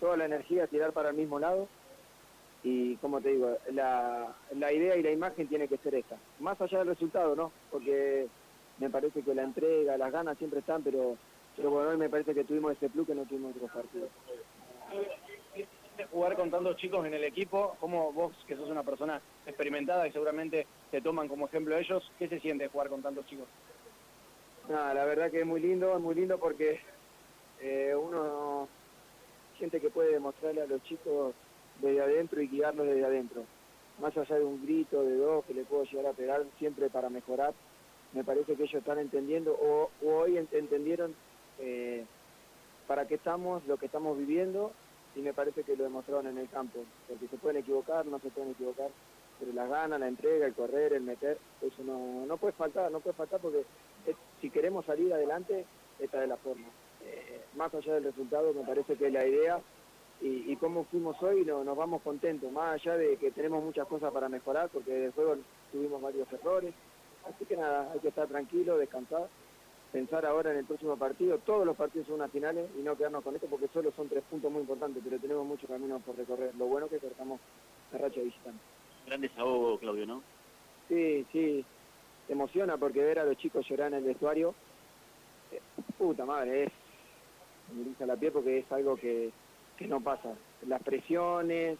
toda la energía a tirar para el mismo lado y como te digo, la, la idea y la imagen tiene que ser esta, más allá del resultado, ¿no? Porque me parece que la entrega, las ganas siempre están, pero, pero bueno, hoy me parece que tuvimos ese plus que no tuvimos otros partidos. Jugar con tantos chicos en el equipo, como vos, que sos una persona experimentada y seguramente te toman como ejemplo ellos, ¿qué se siente jugar con tantos chicos? Nada, la verdad que es muy lindo, es muy lindo porque eh, uno siente que puede demostrarle a los chicos desde adentro y guiarlos desde adentro. Más allá de un grito, de dos que le puedo llegar a pegar siempre para mejorar, me parece que ellos están entendiendo o, hoy entendieron eh, para qué estamos, lo que estamos viviendo y me parece que lo demostraron en el campo, porque se pueden equivocar, no se pueden equivocar, pero las ganas, la entrega, el correr, el meter, eso no, no puede faltar, no puede faltar porque si queremos salir adelante, esta es la forma. Eh, más allá del resultado, me parece que la idea y, cómo fuimos hoy no, nos vamos contentos, más allá de que tenemos muchas cosas para mejorar, porque de juego tuvimos varios errores. Así que nada, hay que estar tranquilo, descansar, pensar ahora en el próximo partido. Todos los partidos son unas finales y no quedarnos con esto porque solo son tres puntos muy importantes, pero tenemos mucho camino por recorrer. Lo bueno es que cortamos la racha visitante. Gran desahogo, Claudio, ¿no? Sí, sí. emociona porque ver a los chicos llorar en el vestuario, eh, puta madre, es... La piel porque es algo que que no pasa. Las presiones,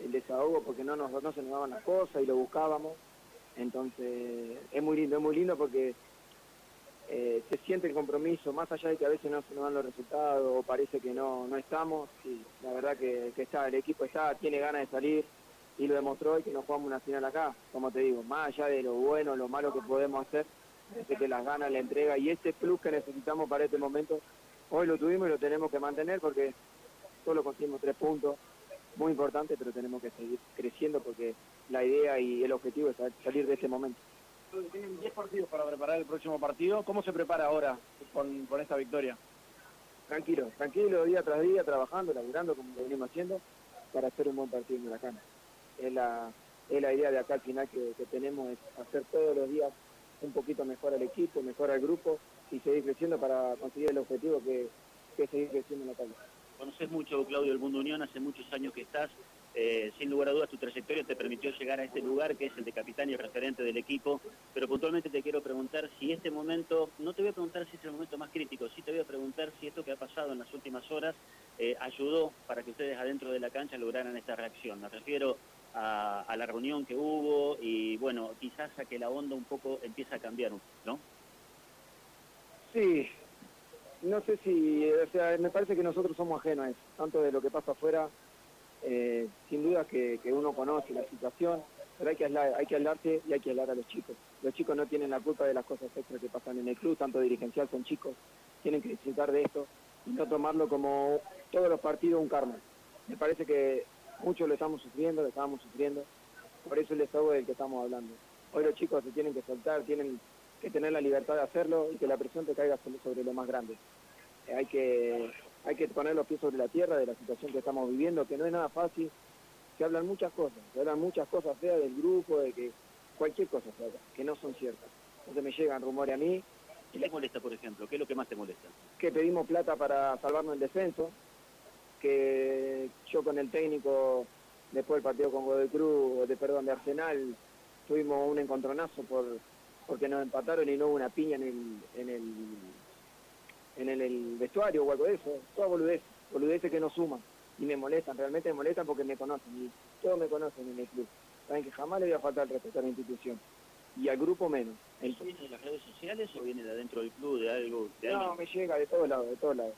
el desahogo porque no, nos, no se nos daban las cosas y lo buscábamos. Entonces es muy lindo, es muy lindo porque eh, se siente el compromiso, más allá de que a veces no se nos dan los resultados o parece que no, no estamos, sí, la verdad que, está, el equipo está, tiene ganas de salir y lo demostró hoy que nos jugamos una final acá, como te digo, más allá de lo bueno, lo malo que podemos hacer, parece que las ganas, la entrega y ese plus que necesitamos para este momento, hoy lo tuvimos y lo tenemos que mantener porque solo conseguimos tres puntos, muy importante, pero tenemos que seguir creciendo porque la idea y el objetivo es salir de este momento. Tienen 10 partidos para preparar el próximo partido. ¿Cómo se prepara ahora con, con esta victoria? Tranquilo, tranquilo, día tras día, trabajando, laburando como lo venimos haciendo, para hacer un buen partido en Huracán. Es la, es la idea de acá al final que, tenemos, es hacer todos los días un poquito mejor al equipo, mejor al grupo y seguir creciendo para conseguir el objetivo que, es seguir creciendo en la calle. Conoces mucho, Claudio, el Mundo Unión, hace muchos años que estás. Eh, sin lugar a dudas, tu trayectoria te permitió llegar a este lugar, que es el de capitán y referente del equipo. Pero puntualmente te quiero preguntar si este momento, no te voy a preguntar si es el momento más crítico, sí te voy a preguntar si esto que ha pasado en las últimas horas eh, ayudó para que ustedes adentro de la cancha lograran esta reacción. Me refiero a, a, la reunión que hubo y, bueno, quizás a que la onda un poco empieza a cambiar, ¿no? Sí, no sé si, o sea, me parece que nosotros somos ajenos a eso, tanto de lo que pasa afuera, eh, sin duda que, uno conoce la situación, pero hay que, hablar, hay que hablarse y hay que hablar a los chicos. Los chicos no tienen la culpa de las cosas extras que pasan en el club, tanto dirigencial son chicos, tienen que disfrutar de esto y no tomarlo como todos los partidos un karma. Me parece que muchos lo estamos sufriendo, lo estábamos sufriendo, por eso el desahogo del que estamos hablando. Hoy los chicos se tienen que soltar, tienen que tener la libertad de hacerlo y que la presión te caiga sobre lo más grande. Eh, hay, que, hay que poner los pies sobre la tierra de la situación que estamos viviendo, que no es nada fácil, se hablan muchas cosas, se hablan muchas cosas feas del grupo, de que cualquier cosa se habla, que no son ciertas. Entonces me llegan rumores a mí. ¿Qué te molesta, por ejemplo? ¿Qué es lo que más te molesta? Que pedimos plata para salvarnos el descenso, que yo con el técnico, después del partido con Godoy Cruz, de, perdón, de Arsenal, tuvimos un encontronazo por porque nos empataron y no hubo una piña en el, en el, en el, vestuario o algo de eso. Todas boludeces, boludeces que no suman y me molestan, realmente me molestan porque me conocen y todos me conocen en el club. Saben que jamás le voy a faltar el respeto a la institución y al grupo menos. ¿Eso viene de las redes sociales o viene de adentro del club, de algo? no, me llega de todos lados, de todos lados,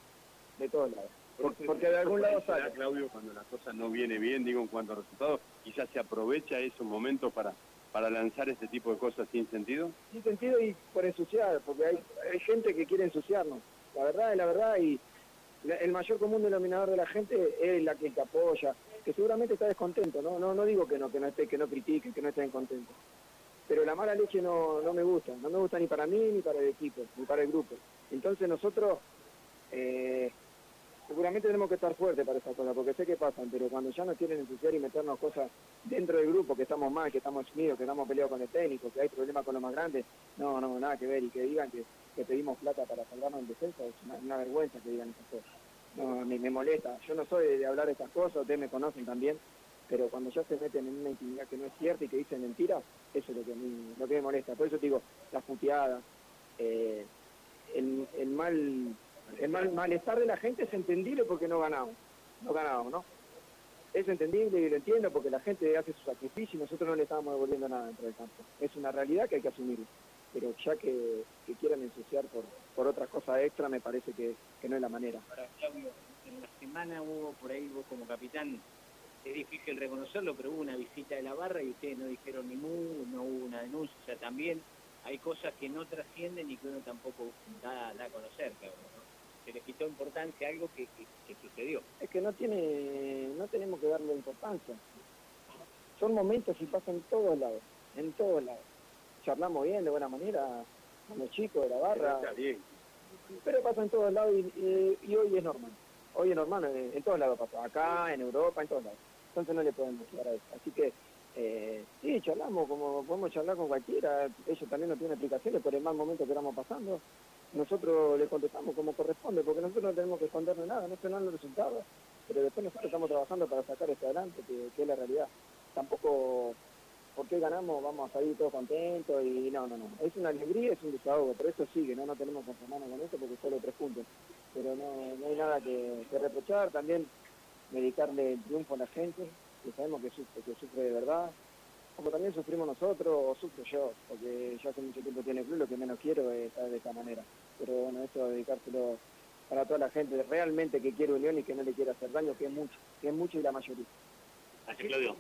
de todos lados. Porque, de algún lado sale. Claudio, cuando la cosa no viene bien, digo, en cuanto a resultados, quizás se aprovecha esos momentos para para lanzar este tipo de cosas sin sentido? Sin sentido y por ensuciar, porque hay, gente que quiere ensuciarnos. La verdad es la verdad y el mayor común denominador de la gente es la que te apoya, que seguramente está descontento, ¿no? No, no digo que no, que no esté, que no critique, que no esté contento. Pero la mala leche no, no me gusta, no me gusta ni para mí, ni para el equipo, ni para el grupo. Entonces nosotros eh, seguramente tenemos que estar fuertes para esas cosas, porque sé que pasan, pero cuando ya nos quieren ensuciar y meternos cosas dentro del grupo, que estamos mal, que estamos unidos, que estamos peleados con el técnico, que hay problemas con los más grandes, no, no, nada que ver, y que digan que, pedimos plata para salvarnos en defensa, es una, vergüenza que digan esas cosas. no, mí me molesta. Yo no soy de hablar de estas cosas, ustedes me conocen también, pero cuando ya se meten en una intimidad que no es cierta y que dicen mentiras, eso es lo que a lo que me molesta. Por eso digo, las puteadas, eh, el, el mal el mal, malestar de la gente es entendible porque no ganamos, no ganamos, ¿no? Es entendible y lo entiendo porque la gente hace su sacrificio y nosotros no le estamos devolviendo nada dentro del campo. Es una realidad que hay que asumir, pero ya que, quieran ensuciar por, por otras cosas extra me parece que, no es la manera. Ahora, Claudio, en la semana hubo por ahí, vos como capitán, es difícil reconocerlo, pero hubo una visita de la barra y ustedes no dijeron ni mu, no hubo una denuncia, o sea, también hay cosas que no trascienden y que uno tampoco da, a conocer, cabrón se le quitó importancia a algo que, sucedió. Es que no tiene, no tenemos que darle importancia. Son momentos y pasan en todos lados, en todos lados. Charlamos bien, de buena manera, con los chicos de la barra. Pero pasa en todos lados y, hoy es normal. Hoy es normal, en, todos lados pasa. Acá, en Europa, en todos lados. Entonces no le podemos llegar a eso. Así que eh, sí, charlamos como podemos charlar con cualquiera, ellos también no tienen explicaciones por el mal momento que estamos pasando, nosotros le contestamos como corresponde, porque nosotros no tenemos que esconderle nada, no tenemos los resultados, pero después nosotros estamos trabajando para sacar esto adelante, que, es la realidad. Tampoco porque ganamos vamos a salir todos contentos y no, no, no. Es una alegría, es un desahogo, por eso sigue, no, no tenemos que conformarnos con esto porque solo tres puntos. Pero no, hay nada que, reprochar, también dedicarle el triunfo a la gente, que sabemos que sufre, que sufre de verdad, como también sufrimos nosotros, o sufro yo, porque ya hace mucho tiempo tiene el club, lo que menos quiero es estar de esta manera. Pero bueno, eso dedicárselo para toda la gente realmente que quiere unión y que no le quiere hacer daño, que es mucho, que es mucho y la mayoría. Así, Claudio.